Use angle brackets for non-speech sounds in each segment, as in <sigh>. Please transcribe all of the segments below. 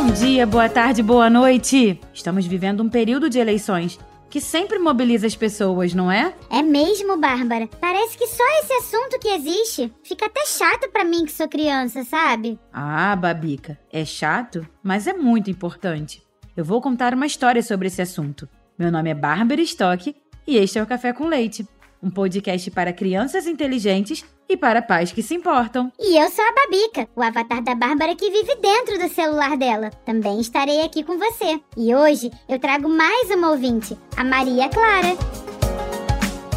Bom dia, boa tarde, boa noite! Estamos vivendo um período de eleições que sempre mobiliza as pessoas, não é? É mesmo, Bárbara. Parece que só esse assunto que existe. Fica até chato para mim que sou criança, sabe? Ah, Babica, é chato, mas é muito importante. Eu vou contar uma história sobre esse assunto. Meu nome é Bárbara Stock e este é o Café com Leite, um podcast para crianças inteligentes e para pais que se importam. E eu sou a Babica, o avatar da Bárbara que vive dentro do celular dela. Também estarei aqui com você. E hoje eu trago mais uma ouvinte, a Maria Clara.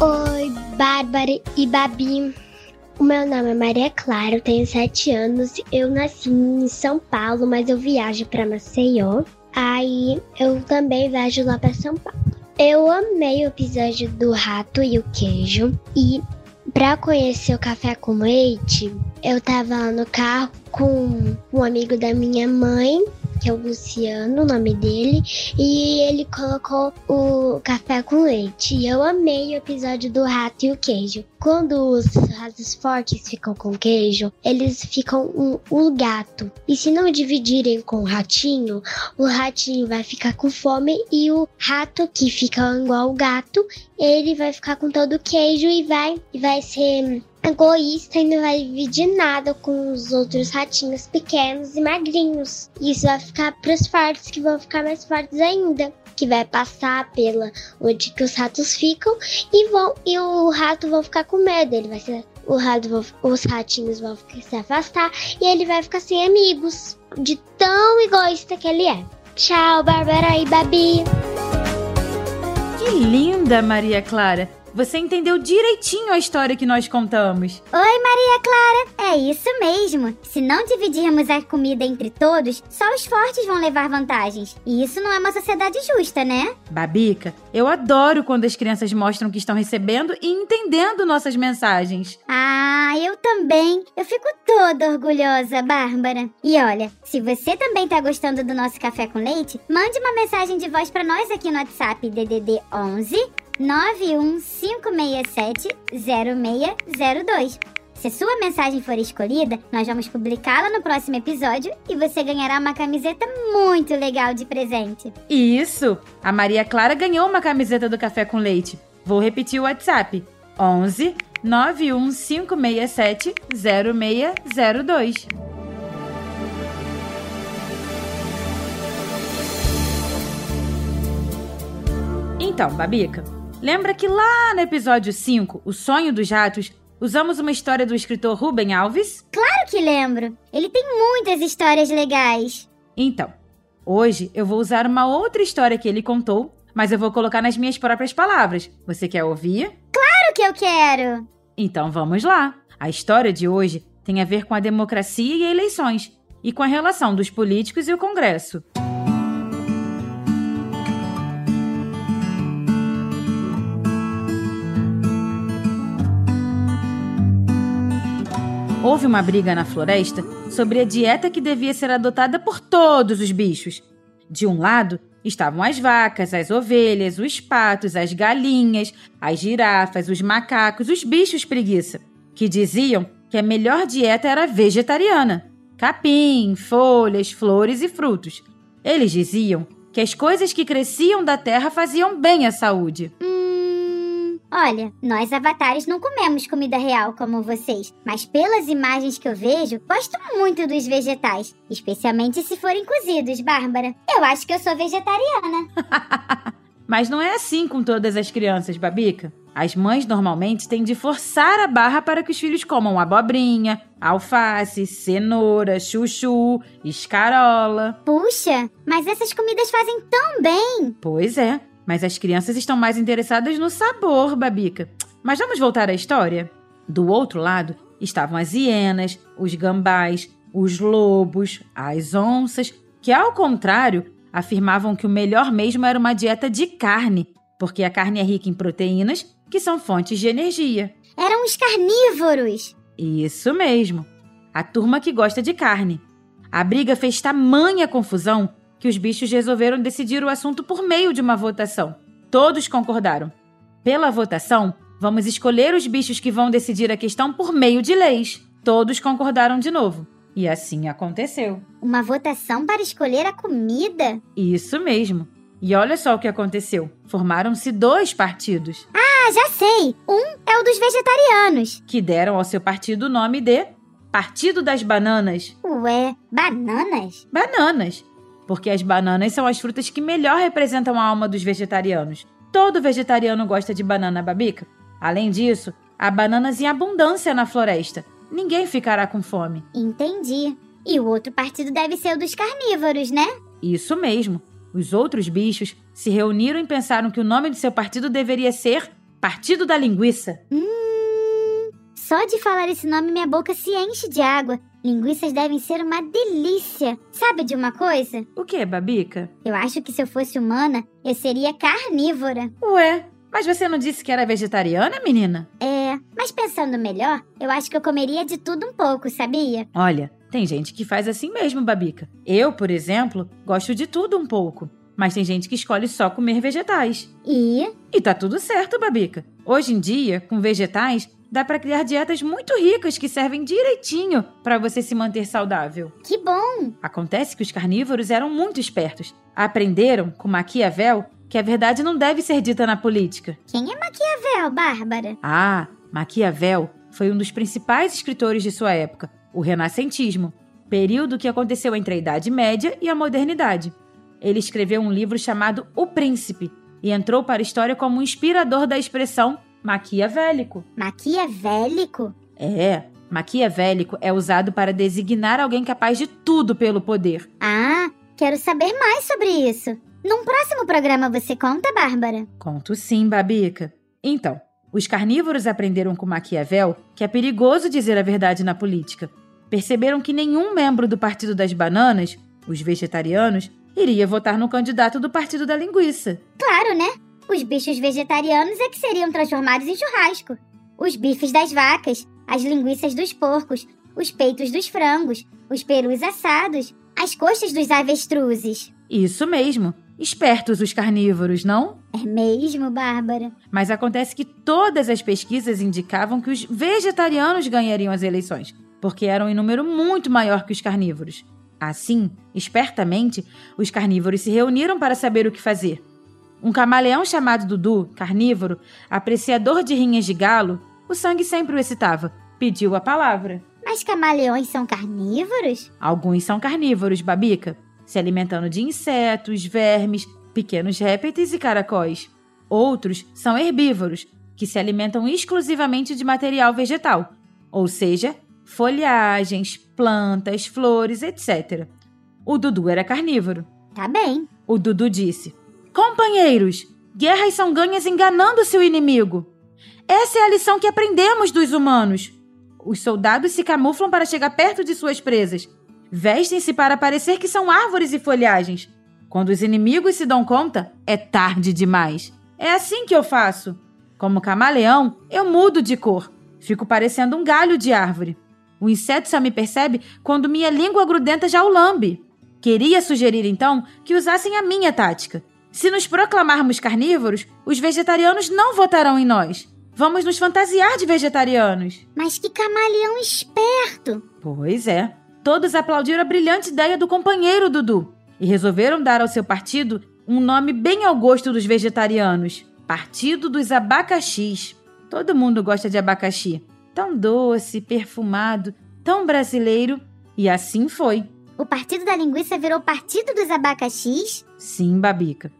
Oi, Bárbara e Babi. O meu nome é Maria Clara, eu tenho 7 anos. Eu nasci em São Paulo, mas eu viajo para Maceió. Aí eu também viajo lá para São Paulo. Eu amei o episódio do rato e o queijo. E Pra conhecer o café com leite, eu tava no carro com um amigo da minha mãe que é o Luciano, o nome dele, e ele colocou o café com leite. E eu amei o episódio do rato e o queijo. Quando os ratos fortes ficam com queijo, eles ficam um, um gato. E se não dividirem com o ratinho, o ratinho vai ficar com fome e o rato que fica igual o gato, ele vai ficar com todo o queijo e vai, vai ser egoísta e não vai dividir nada com os outros ratinhos pequenos e magrinhos. Isso vai ficar para os fortes que vão ficar mais fortes ainda. Que vai passar pela onde que os ratos ficam e vão e o rato vão ficar com medo. Ele vai ser o rato, os ratinhos vão se afastar e ele vai ficar sem amigos. De tão egoísta que ele é. Tchau, Bárbara e Babi. Que linda, Maria Clara. Você entendeu direitinho a história que nós contamos. Oi, Maria Clara. É isso mesmo. Se não dividirmos a comida entre todos, só os fortes vão levar vantagens. E isso não é uma sociedade justa, né? Babica, eu adoro quando as crianças mostram que estão recebendo e entendendo nossas mensagens. Ah, eu também. Eu fico toda orgulhosa, Bárbara. E olha, se você também tá gostando do nosso café com leite, mande uma mensagem de voz para nós aqui no WhatsApp DDD 11 915670602. Se sua mensagem for escolhida, nós vamos publicá-la no próximo episódio e você ganhará uma camiseta muito legal de presente. Isso! A Maria Clara ganhou uma camiseta do Café com Leite. Vou repetir o WhatsApp: 11 91567 0602. Então, Babica, Lembra que lá no episódio 5, O Sonho dos Ratos, usamos uma história do escritor Ruben Alves? Claro que lembro! Ele tem muitas histórias legais. Então, hoje eu vou usar uma outra história que ele contou, mas eu vou colocar nas minhas próprias palavras. Você quer ouvir? Claro que eu quero! Então vamos lá! A história de hoje tem a ver com a democracia e eleições, e com a relação dos políticos e o Congresso. Houve uma briga na floresta sobre a dieta que devia ser adotada por todos os bichos. De um lado estavam as vacas, as ovelhas, os patos, as galinhas, as girafas, os macacos, os bichos preguiça, que diziam que a melhor dieta era vegetariana: capim, folhas, flores e frutos. Eles diziam que as coisas que cresciam da terra faziam bem à saúde. Hum. Olha, nós avatares não comemos comida real como vocês, mas pelas imagens que eu vejo, gosto muito dos vegetais, especialmente se forem cozidos, Bárbara. Eu acho que eu sou vegetariana. <laughs> mas não é assim com todas as crianças, Babica. As mães normalmente têm de forçar a barra para que os filhos comam abobrinha, alface, cenoura, chuchu, escarola. Puxa, mas essas comidas fazem tão bem! Pois é. Mas as crianças estão mais interessadas no sabor, Babica. Mas vamos voltar à história? Do outro lado estavam as hienas, os gambás, os lobos, as onças, que, ao contrário, afirmavam que o melhor mesmo era uma dieta de carne, porque a carne é rica em proteínas, que são fontes de energia. Eram os carnívoros! Isso mesmo. A turma que gosta de carne. A briga fez tamanha confusão que os bichos resolveram decidir o assunto por meio de uma votação. Todos concordaram. Pela votação, vamos escolher os bichos que vão decidir a questão por meio de leis. Todos concordaram de novo. E assim aconteceu. Uma votação para escolher a comida? Isso mesmo. E olha só o que aconteceu: formaram-se dois partidos. Ah, já sei! Um é o dos vegetarianos. Que deram ao seu partido o nome de Partido das Bananas. Ué, bananas? Bananas. Porque as bananas são as frutas que melhor representam a alma dos vegetarianos. Todo vegetariano gosta de banana, Babica. Além disso, há bananas em abundância na floresta. Ninguém ficará com fome. Entendi. E o outro partido deve ser o dos carnívoros, né? Isso mesmo. Os outros bichos se reuniram e pensaram que o nome de seu partido deveria ser Partido da Linguiça. Hum, só de falar esse nome minha boca se enche de água. Linguiças devem ser uma delícia. Sabe de uma coisa? O que, Babica? Eu acho que se eu fosse humana, eu seria carnívora. Ué, mas você não disse que era vegetariana, menina? É, mas pensando melhor, eu acho que eu comeria de tudo um pouco, sabia? Olha, tem gente que faz assim mesmo, Babica. Eu, por exemplo, gosto de tudo um pouco. Mas tem gente que escolhe só comer vegetais. E? E tá tudo certo, Babica. Hoje em dia, com vegetais, dá para criar dietas muito ricas que servem direitinho para você se manter saudável. Que bom! Acontece que os carnívoros eram muito espertos. Aprenderam, com Maquiavel, que a verdade não deve ser dita na política. Quem é Maquiavel, Bárbara? Ah, Maquiavel foi um dos principais escritores de sua época o Renascentismo, período que aconteceu entre a Idade Média e a Modernidade. Ele escreveu um livro chamado O Príncipe e entrou para a história como um inspirador da expressão maquiavélico. Maquiavélico? É, maquiavélico é usado para designar alguém capaz de tudo pelo poder. Ah, quero saber mais sobre isso. Num próximo programa você conta, Bárbara? Conto sim, Babica. Então, os carnívoros aprenderam com Maquiavel que é perigoso dizer a verdade na política perceberam que nenhum membro do Partido das Bananas, os vegetarianos, iria votar no candidato do Partido da Linguiça. Claro, né? Os bichos vegetarianos é que seriam transformados em churrasco. Os bifes das vacas, as linguiças dos porcos, os peitos dos frangos, os perus assados, as coxas dos avestruzes. Isso mesmo. Espertos os carnívoros, não? É mesmo, Bárbara. Mas acontece que todas as pesquisas indicavam que os vegetarianos ganhariam as eleições porque eram em número muito maior que os carnívoros. Assim, espertamente, os carnívoros se reuniram para saber o que fazer. Um camaleão chamado Dudu, carnívoro, apreciador de rinhas de galo, o sangue sempre o excitava, pediu a palavra. Mas camaleões são carnívoros? Alguns são carnívoros, Babica, se alimentando de insetos, vermes, pequenos répteis e caracóis. Outros são herbívoros, que se alimentam exclusivamente de material vegetal, ou seja, folhagens, plantas, flores, etc. O Dudu era carnívoro. Tá bem. O Dudu disse: Companheiros, guerras são ganhas enganando seu inimigo. Essa é a lição que aprendemos dos humanos. Os soldados se camuflam para chegar perto de suas presas. Vestem-se para parecer que são árvores e folhagens. Quando os inimigos se dão conta, é tarde demais. É assim que eu faço. Como camaleão, eu mudo de cor. Fico parecendo um galho de árvore. O inseto só me percebe quando minha língua grudenta já o lambe. Queria sugerir então que usassem a minha tática. Se nos proclamarmos carnívoros, os vegetarianos não votarão em nós. Vamos nos fantasiar de vegetarianos. Mas que camaleão esperto! Pois é. Todos aplaudiram a brilhante ideia do companheiro Dudu e resolveram dar ao seu partido um nome bem ao gosto dos vegetarianos: Partido dos Abacaxis. Todo mundo gosta de abacaxi tão doce, perfumado, tão brasileiro, e assim foi. O Partido da Linguiça virou Partido dos Abacaxis? Sim, Babica.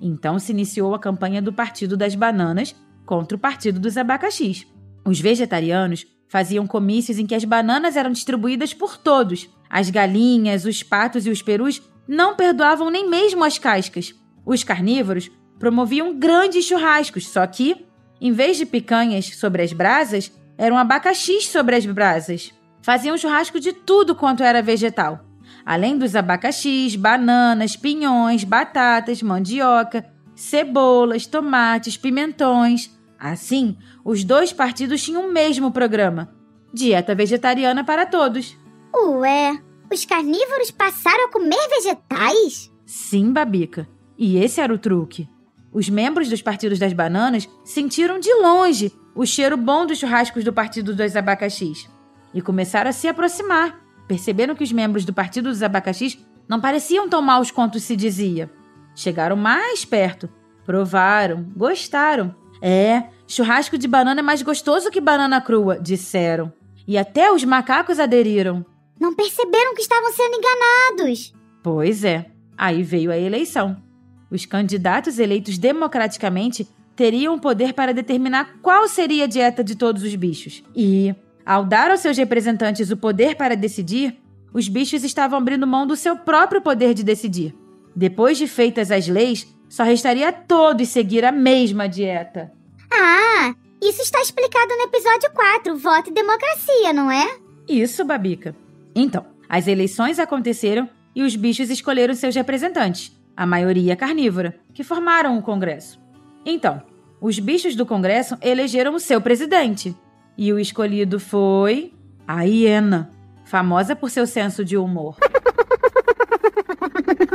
Então se iniciou a campanha do Partido das Bananas contra o Partido dos Abacaxis. Os vegetarianos faziam comícios em que as bananas eram distribuídas por todos. As galinhas, os patos e os perus não perdoavam nem mesmo as cascas. Os carnívoros promoviam grandes churrascos, só que, em vez de picanhas sobre as brasas, eram abacaxis sobre as brasas. Faziam churrasco de tudo quanto era vegetal. Além dos abacaxis, bananas, pinhões, batatas, mandioca, cebolas, tomates, pimentões. Assim, os dois partidos tinham o mesmo programa: dieta vegetariana para todos. Ué, os carnívoros passaram a comer vegetais? Sim, Babica. E esse era o truque. Os membros dos partidos das bananas sentiram de longe o cheiro bom dos churrascos do partido dos abacaxis e começaram a se aproximar, perceberam que os membros do Partido dos Abacaxis não pareciam tão maus quanto se dizia. Chegaram mais perto, provaram, gostaram. É, churrasco de banana é mais gostoso que banana crua, disseram. E até os macacos aderiram. Não perceberam que estavam sendo enganados. Pois é. Aí veio a eleição. Os candidatos eleitos democraticamente teriam o poder para determinar qual seria a dieta de todos os bichos. E, ao dar aos seus representantes o poder para decidir, os bichos estavam abrindo mão do seu próprio poder de decidir. Depois de feitas as leis, só restaria a todos seguir a mesma dieta. Ah, isso está explicado no episódio 4, Voto e Democracia, não é? Isso, Babica. Então, as eleições aconteceram e os bichos escolheram seus representantes, a maioria carnívora, que formaram o Congresso. Então, os bichos do Congresso elegeram o seu presidente. E o escolhido foi. a hiena, famosa por seu senso de humor.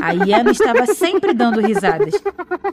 A hiena estava sempre dando risadas.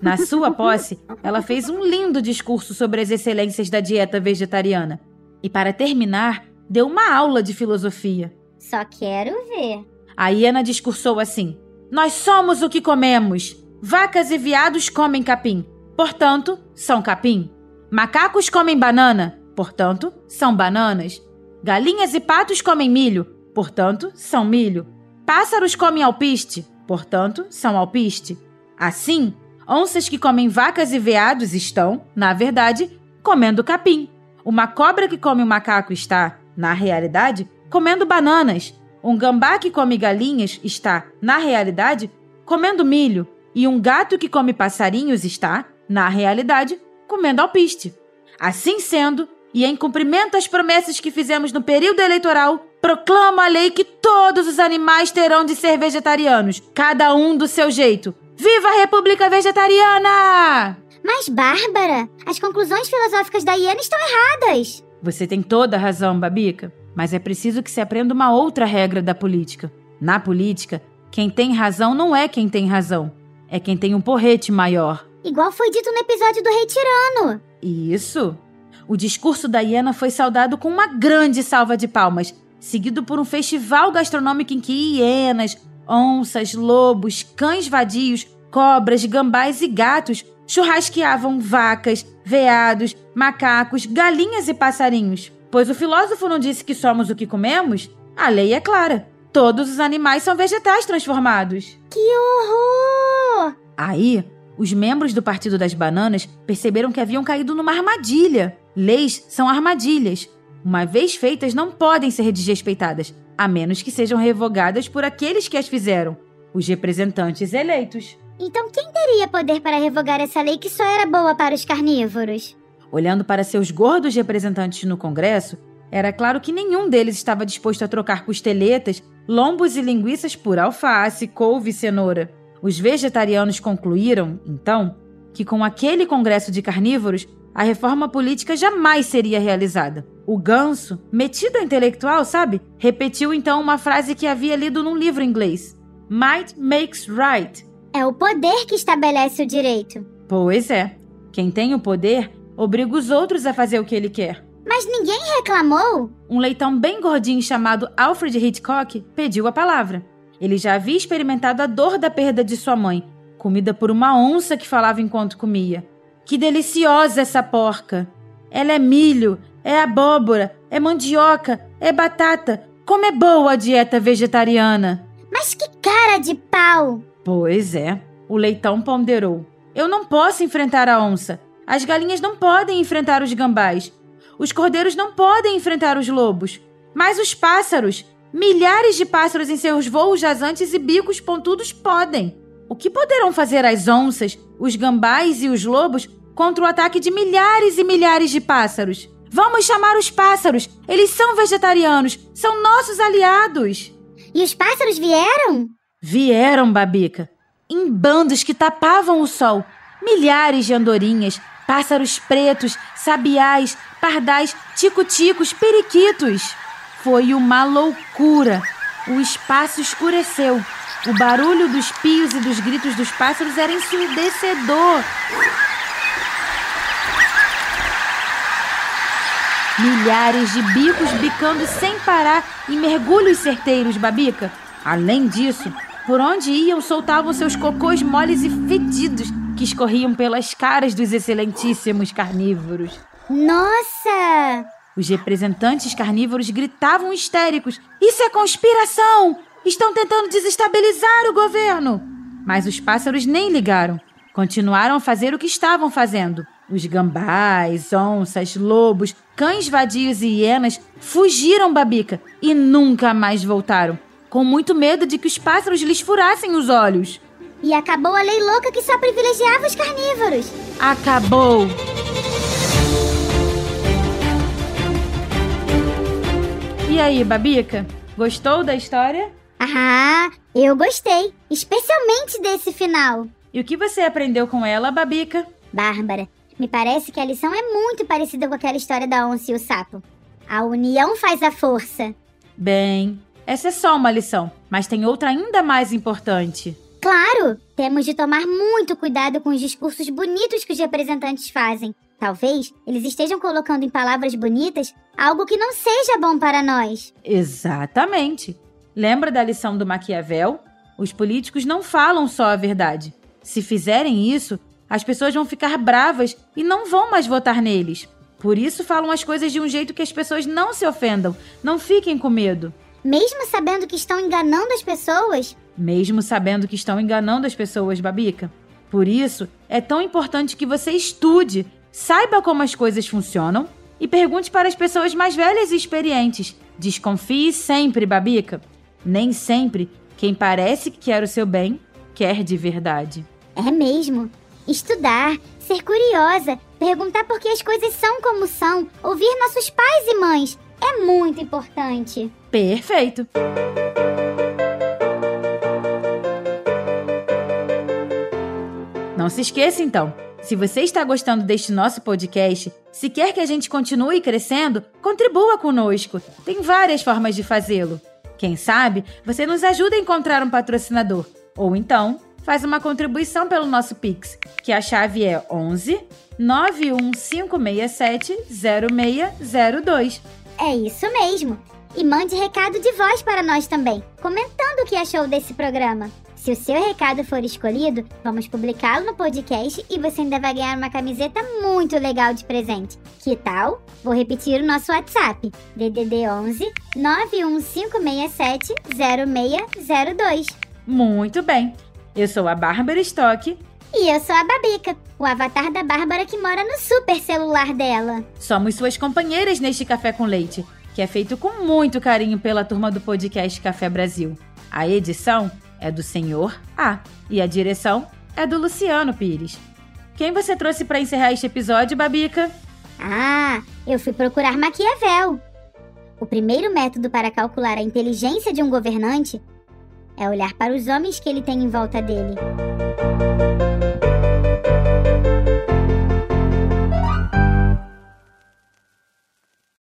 Na sua posse, ela fez um lindo discurso sobre as excelências da dieta vegetariana. E, para terminar, deu uma aula de filosofia. Só quero ver. A hiena discursou assim: Nós somos o que comemos. Vacas e viados comem capim, portanto, são capim. Macacos comem banana, portanto, são bananas. Galinhas e patos comem milho, portanto, são milho. Pássaros comem alpiste, portanto, são alpiste. Assim, onças que comem vacas e veados estão, na verdade, comendo capim. Uma cobra que come um macaco está, na realidade, comendo bananas. Um gambá que come galinhas está, na realidade, comendo milho. E um gato que come passarinhos está, na realidade, comendo alpiste. Assim sendo, e em cumprimento às promessas que fizemos no período eleitoral, proclamo a lei que todos os animais terão de ser vegetarianos, cada um do seu jeito. Viva a República Vegetariana! Mas, Bárbara, as conclusões filosóficas da hiena estão erradas. Você tem toda a razão, Babica. Mas é preciso que se aprenda uma outra regra da política. Na política, quem tem razão não é quem tem razão, é quem tem um porrete maior. Igual foi dito no episódio do Rei Tirano. Isso. O discurso da hiena foi saudado com uma grande salva de palmas, seguido por um festival gastronômico em que hienas, onças, lobos, cães vadios, cobras, gambás e gatos churrasqueavam vacas, veados, macacos, galinhas e passarinhos. Pois o filósofo não disse que somos o que comemos? A lei é clara. Todos os animais são vegetais transformados. Que horror! Aí, os membros do Partido das Bananas perceberam que haviam caído numa armadilha. Leis são armadilhas. Uma vez feitas, não podem ser desrespeitadas, a menos que sejam revogadas por aqueles que as fizeram, os representantes eleitos. Então, quem teria poder para revogar essa lei que só era boa para os carnívoros? Olhando para seus gordos representantes no Congresso, era claro que nenhum deles estava disposto a trocar costeletas, lombos e linguiças por alface, couve e cenoura. Os vegetarianos concluíram, então, que com aquele Congresso de carnívoros, a reforma política jamais seria realizada. O ganso, metido a intelectual, sabe? Repetiu então uma frase que havia lido num livro inglês: Might makes right. É o poder que estabelece o direito. Pois é. Quem tem o poder obriga os outros a fazer o que ele quer. Mas ninguém reclamou? Um leitão bem gordinho chamado Alfred Hitchcock pediu a palavra. Ele já havia experimentado a dor da perda de sua mãe, comida por uma onça que falava enquanto comia. Que deliciosa essa porca! Ela é milho, é abóbora, é mandioca, é batata. Como é boa a dieta vegetariana! Mas que cara de pau! Pois é, o leitão ponderou. Eu não posso enfrentar a onça. As galinhas não podem enfrentar os gambás. Os cordeiros não podem enfrentar os lobos. Mas os pássaros, milhares de pássaros em seus voos jasantes e bicos pontudos podem. O que poderão fazer as onças, os gambás e os lobos contra o ataque de milhares e milhares de pássaros? Vamos chamar os pássaros! Eles são vegetarianos! São nossos aliados! E os pássaros vieram? Vieram, Babica, em bandos que tapavam o sol. Milhares de andorinhas, pássaros pretos, sabiás, pardais, tico-ticos, periquitos. Foi uma loucura. O espaço escureceu. O barulho dos pios e dos gritos dos pássaros era ensurdecedor. Milhares de bicos bicando sem parar em mergulhos certeiros, Babica. Além disso, por onde iam soltavam seus cocôs moles e fedidos que escorriam pelas caras dos excelentíssimos carnívoros. Nossa! Os representantes carnívoros gritavam histéricos: Isso é conspiração! Estão tentando desestabilizar o governo! Mas os pássaros nem ligaram. Continuaram a fazer o que estavam fazendo. Os gambás, onças, lobos, cães vadios e hienas fugiram Babica e nunca mais voltaram, com muito medo de que os pássaros lhes furassem os olhos. E acabou a lei louca que só privilegiava os carnívoros. Acabou! E aí, Babica? Gostou da história? Ah, eu gostei, especialmente desse final. E o que você aprendeu com ela, Babica? Bárbara, me parece que a lição é muito parecida com aquela história da onça e o sapo. A união faz a força. Bem, essa é só uma lição, mas tem outra ainda mais importante. Claro, temos de tomar muito cuidado com os discursos bonitos que os representantes fazem. Talvez eles estejam colocando em palavras bonitas algo que não seja bom para nós. Exatamente. Lembra da lição do Maquiavel? Os políticos não falam só a verdade. Se fizerem isso, as pessoas vão ficar bravas e não vão mais votar neles. Por isso falam as coisas de um jeito que as pessoas não se ofendam, não fiquem com medo. Mesmo sabendo que estão enganando as pessoas? Mesmo sabendo que estão enganando as pessoas, Babica. Por isso, é tão importante que você estude, saiba como as coisas funcionam e pergunte para as pessoas mais velhas e experientes. Desconfie sempre, Babica. Nem sempre quem parece que quer o seu bem quer de verdade. É mesmo. Estudar, ser curiosa, perguntar por que as coisas são como são, ouvir nossos pais e mães é muito importante. Perfeito. Não se esqueça então. Se você está gostando deste nosso podcast, se quer que a gente continue crescendo, contribua conosco. Tem várias formas de fazê-lo. Quem sabe você nos ajuda a encontrar um patrocinador. Ou então, faz uma contribuição pelo nosso Pix, que a chave é 11 91567 0602. É isso mesmo. E mande recado de voz para nós também, comentando o que achou desse programa. Se o seu recado for escolhido, vamos publicá-lo no podcast e você ainda vai ganhar uma camiseta muito legal de presente. Que tal? Vou repetir o nosso WhatsApp: DDD 11 91567 0602. Muito bem. Eu sou a Bárbara Stock. E eu sou a Babica, o avatar da Bárbara que mora no super celular dela. Somos suas companheiras neste Café com Leite, que é feito com muito carinho pela turma do podcast Café Brasil. A edição é do Senhor A e a direção é do Luciano Pires. Quem você trouxe para encerrar este episódio, Babica? Ah, eu fui procurar Maquiavel. O primeiro método para calcular a inteligência de um governante é olhar para os homens que ele tem em volta dele.